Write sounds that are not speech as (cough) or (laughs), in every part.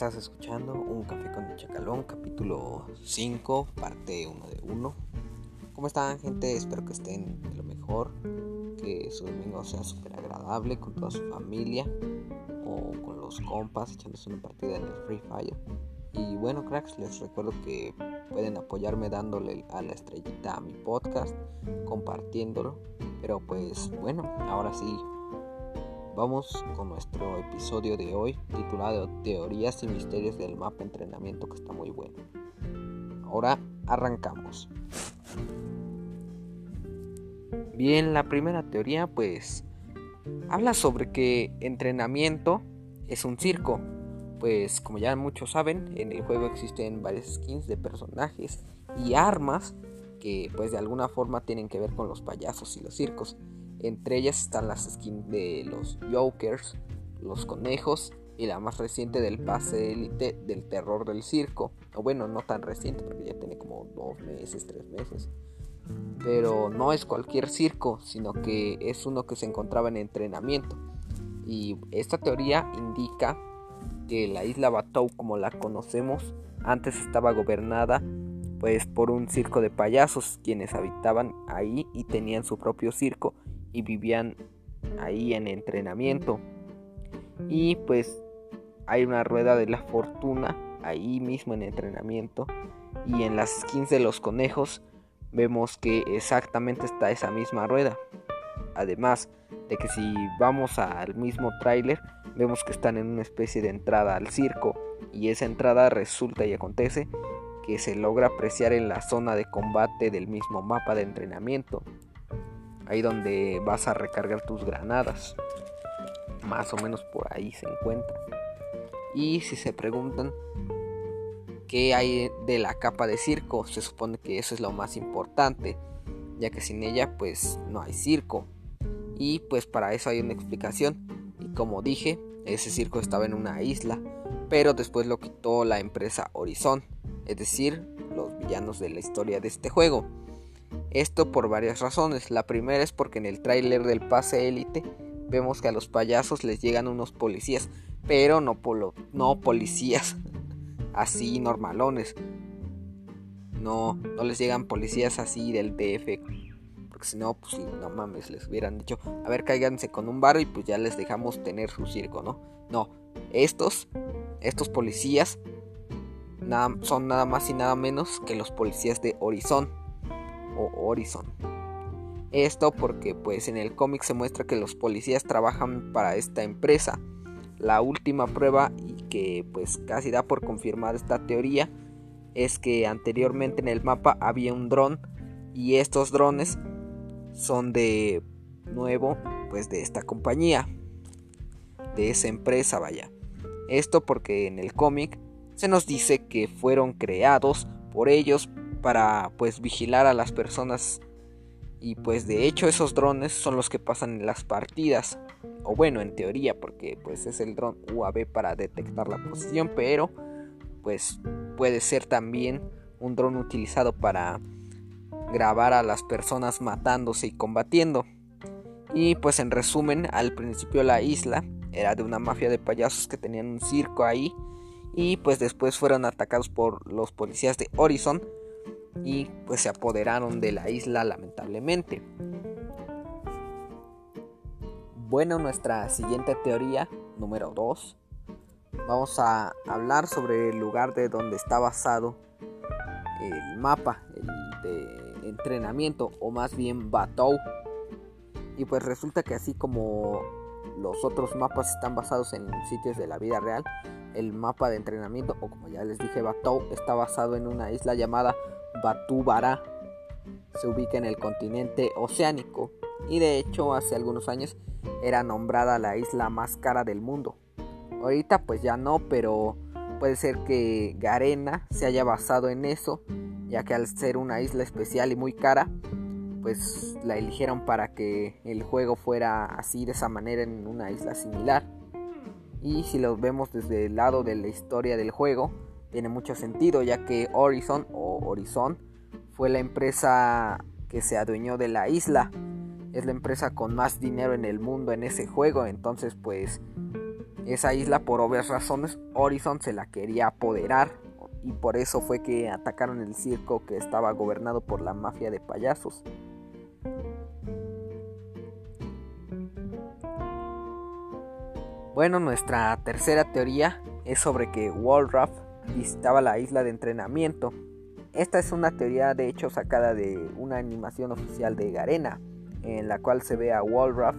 Estás escuchando Un Café con el Chacalón, capítulo 5, parte 1 de 1. ¿Cómo están, gente? Espero que estén de lo mejor, que su domingo sea súper agradable con toda su familia o con los compas echándose una partida en el Free Fire. Y bueno, cracks, les recuerdo que pueden apoyarme dándole a la estrellita a mi podcast, compartiéndolo. Pero pues bueno, ahora sí, Vamos con nuestro episodio de hoy titulado Teorías y misterios del mapa entrenamiento que está muy bueno. Ahora arrancamos. Bien, la primera teoría pues habla sobre que entrenamiento es un circo. Pues como ya muchos saben, en el juego existen varias skins de personajes y armas que pues de alguna forma tienen que ver con los payasos y los circos. Entre ellas están las skins de los Jokers, los conejos y la más reciente del pase élite del terror del circo. O bueno, no tan reciente porque ya tiene como dos meses, tres meses. Pero no es cualquier circo, sino que es uno que se encontraba en entrenamiento. Y esta teoría indica que la isla Batou como la conocemos antes estaba gobernada pues por un circo de payasos quienes habitaban ahí y tenían su propio circo y vivían ahí en entrenamiento. Y pues hay una rueda de la fortuna ahí mismo en entrenamiento. Y en las skins de los conejos vemos que exactamente está esa misma rueda. Además de que si vamos al mismo tráiler, vemos que están en una especie de entrada al circo. Y esa entrada resulta y acontece que se logra apreciar en la zona de combate del mismo mapa de entrenamiento ahí donde vas a recargar tus granadas. Más o menos por ahí se encuentra. Y si se preguntan qué hay de la capa de circo, se supone que eso es lo más importante, ya que sin ella pues no hay circo. Y pues para eso hay una explicación. Y como dije, ese circo estaba en una isla, pero después lo quitó la empresa Horizon, es decir, los villanos de la historia de este juego. Esto por varias razones. La primera es porque en el tráiler del pase élite vemos que a los payasos les llegan unos policías, pero no, no policías (laughs) así normalones. No, no les llegan policías así del DF. Porque si no, pues no mames, les hubieran dicho, a ver, cáiganse con un barro y pues ya les dejamos tener su circo, ¿no? No, estos, estos policías son nada más y nada menos que los policías de Horizon Horizon. Esto porque pues en el cómic se muestra que los policías trabajan para esta empresa. La última prueba y que pues casi da por confirmar esta teoría es que anteriormente en el mapa había un dron y estos drones son de nuevo pues de esta compañía de esa empresa vaya esto porque en el cómic se nos dice que fueron creados por ellos para pues vigilar a las personas. Y pues de hecho esos drones son los que pasan en las partidas. O bueno en teoría porque pues es el dron UAV para detectar la posición pero pues puede ser también un dron utilizado para grabar a las personas matándose y combatiendo. Y pues en resumen al principio la isla era de una mafia de payasos que tenían un circo ahí. Y pues después fueron atacados por los policías de Horizon y pues se apoderaron de la isla lamentablemente. Bueno, nuestra siguiente teoría, número 2, vamos a hablar sobre el lugar de donde está basado el mapa de entrenamiento o más bien Batou. Y pues resulta que así como los otros mapas están basados en sitios de la vida real, el mapa de entrenamiento o como ya les dije Batou está basado en una isla llamada Batubara se ubica en el continente oceánico y de hecho hace algunos años era nombrada la isla más cara del mundo. Ahorita pues ya no, pero puede ser que Garena se haya basado en eso, ya que al ser una isla especial y muy cara, pues la eligieron para que el juego fuera así de esa manera en una isla similar. Y si los vemos desde el lado de la historia del juego, tiene mucho sentido ya que Horizon o Horizon fue la empresa que se adueñó de la isla. Es la empresa con más dinero en el mundo en ese juego. Entonces pues Esa isla por obvias razones Horizon se la quería apoderar y por eso fue que atacaron el circo que estaba gobernado por la mafia de payasos. Bueno, nuestra tercera teoría es sobre que Walraff visitaba la isla de entrenamiento. Esta es una teoría de hecho sacada de una animación oficial de Garena, en la cual se ve a Walraff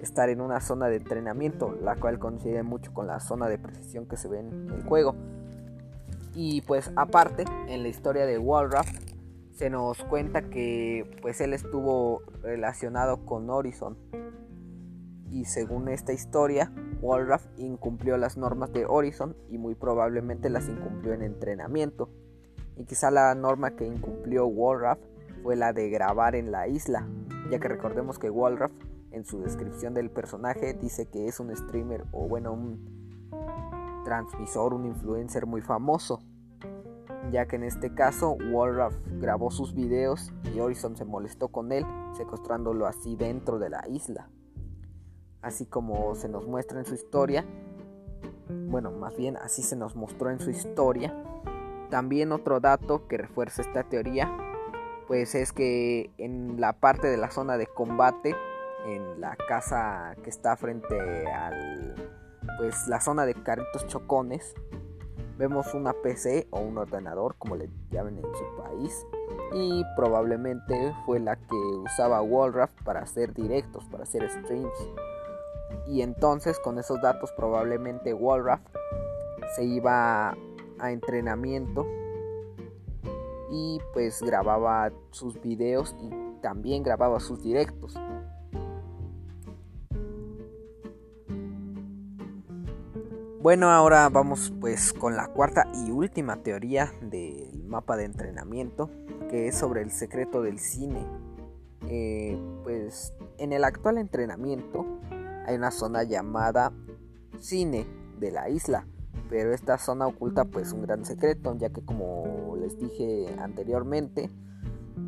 estar en una zona de entrenamiento, la cual coincide mucho con la zona de precisión que se ve en el juego. Y pues aparte, en la historia de Walraff se nos cuenta que pues él estuvo relacionado con Horizon. Y según esta historia, Walraff incumplió las normas de Horizon y muy probablemente las incumplió en entrenamiento. Y quizá la norma que incumplió Walraff fue la de grabar en la isla, ya que recordemos que Walraff en su descripción del personaje dice que es un streamer o bueno un transmisor, un influencer muy famoso, ya que en este caso Walraff grabó sus videos y Horizon se molestó con él, secuestrándolo así dentro de la isla. Así como se nos muestra en su historia, bueno, más bien así se nos mostró en su historia. También otro dato que refuerza esta teoría, pues es que en la parte de la zona de combate, en la casa que está frente al pues la zona de carritos chocones, vemos una PC o un ordenador, como le llaman en su país, y probablemente fue la que usaba Wallraff para hacer directos, para hacer streams. Y entonces con esos datos probablemente Wallraff se iba a entrenamiento y pues grababa sus videos y también grababa sus directos. Bueno, ahora vamos pues con la cuarta y última teoría del mapa de entrenamiento, que es sobre el secreto del cine. Eh, pues en el actual entrenamiento hay una zona llamada cine de la isla, pero esta zona oculta pues un gran secreto, ya que como les dije anteriormente,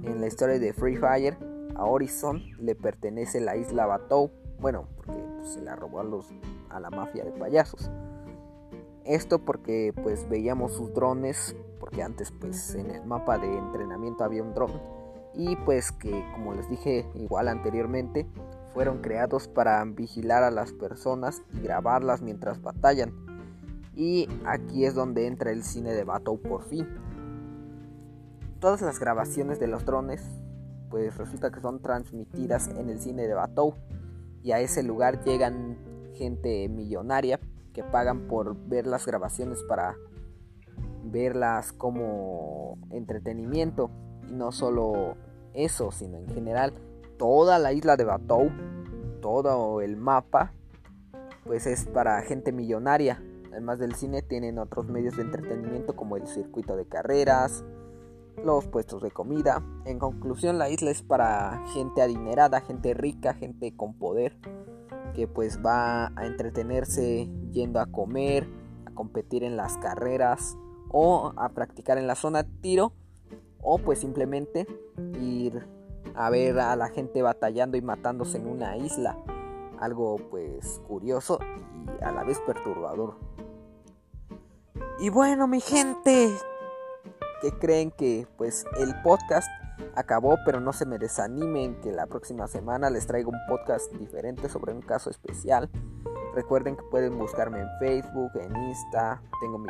en la historia de Free Fire, a Horizon le pertenece la isla Batou, bueno, porque pues, se la robó a, los, a la mafia de payasos. Esto porque pues veíamos sus drones, porque antes pues en el mapa de entrenamiento había un dron y pues que como les dije igual anteriormente fueron creados para vigilar a las personas y grabarlas mientras batallan. Y aquí es donde entra el cine de Batou por fin. Todas las grabaciones de los drones pues resulta que son transmitidas en el cine de Batou y a ese lugar llegan gente millonaria que pagan por ver las grabaciones para verlas como entretenimiento. Y no solo eso, sino en general toda la isla de Batou, todo el mapa, pues es para gente millonaria. Además del cine tienen otros medios de entretenimiento como el circuito de carreras, los puestos de comida. En conclusión, la isla es para gente adinerada, gente rica, gente con poder que pues va a entretenerse yendo a comer, a competir en las carreras o a practicar en la zona tiro o pues simplemente ir a ver a la gente batallando y matándose en una isla. Algo pues curioso y a la vez perturbador. Y bueno mi gente, que creen que pues el podcast acabó, pero no se me desanimen que la próxima semana les traigo un podcast diferente sobre un caso especial. Recuerden que pueden buscarme en Facebook, en Insta, tengo mi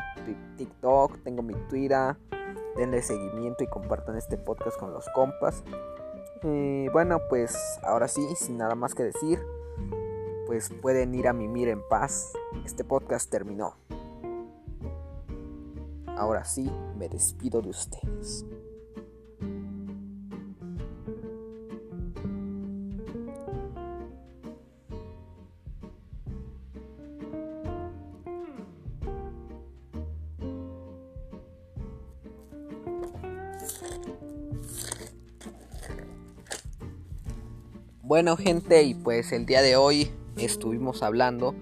TikTok, tengo mi Twitter. Denle seguimiento y compartan este podcast con los compas. Bueno, pues ahora sí, sin nada más que decir, pues pueden ir a mimir en paz. Este podcast terminó. Ahora sí, me despido de ustedes. Bueno gente, y pues el día de hoy estuvimos hablando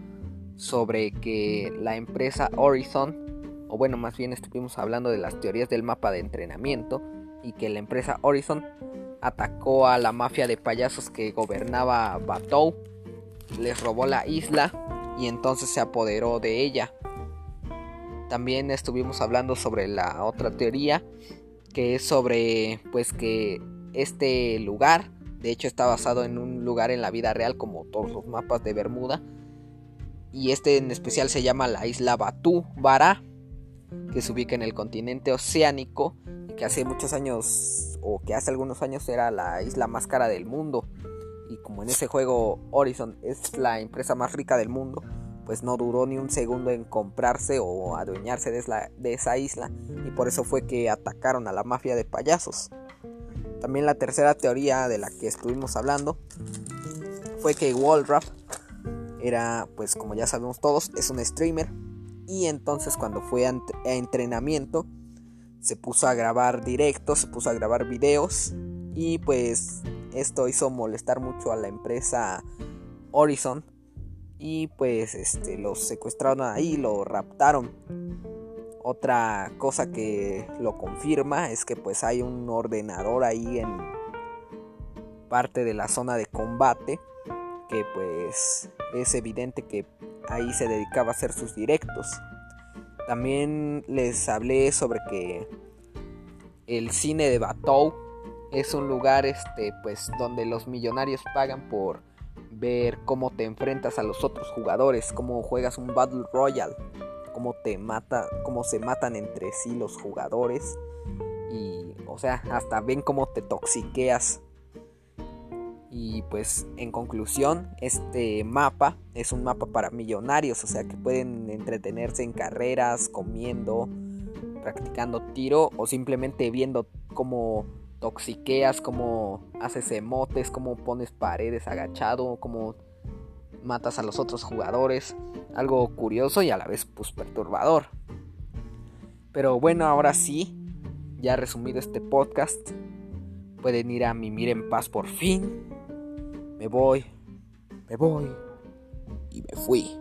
sobre que la empresa Horizon, o bueno, más bien estuvimos hablando de las teorías del mapa de entrenamiento y que la empresa Horizon atacó a la mafia de payasos que gobernaba Batou, les robó la isla y entonces se apoderó de ella. También estuvimos hablando sobre la otra teoría que es sobre pues que este lugar de hecho está basado en un lugar en la vida real como todos los mapas de Bermuda. Y este en especial se llama la isla Batu Bara que se ubica en el continente oceánico y que hace muchos años o que hace algunos años era la isla más cara del mundo. Y como en ese juego Horizon es la empresa más rica del mundo pues no duró ni un segundo en comprarse o adueñarse de, de esa isla. Y por eso fue que atacaron a la mafia de payasos. También la tercera teoría de la que estuvimos hablando fue que Wallrap era, pues como ya sabemos todos, es un streamer. Y entonces cuando fue a entrenamiento se puso a grabar directos, se puso a grabar videos. Y pues esto hizo molestar mucho a la empresa Horizon. Y pues este los secuestraron ahí, lo raptaron. Otra cosa que lo confirma es que pues hay un ordenador ahí en parte de la zona de combate que pues es evidente que ahí se dedicaba a hacer sus directos. También les hablé sobre que el cine de Batou es un lugar este pues donde los millonarios pagan por ver cómo te enfrentas a los otros jugadores, cómo juegas un Battle Royale, cómo te mata, cómo se matan entre sí los jugadores y o sea, hasta ven cómo te toxiqueas. Y pues en conclusión, este mapa es un mapa para millonarios, o sea que pueden entretenerse en carreras, comiendo, practicando tiro o simplemente viendo cómo toxiqueas, como haces emotes, como pones paredes agachado, como matas a los otros jugadores. Algo curioso y a la vez pues perturbador. Pero bueno, ahora sí, ya resumido este podcast, pueden ir a mimir en paz por fin. Me voy, me voy y me fui.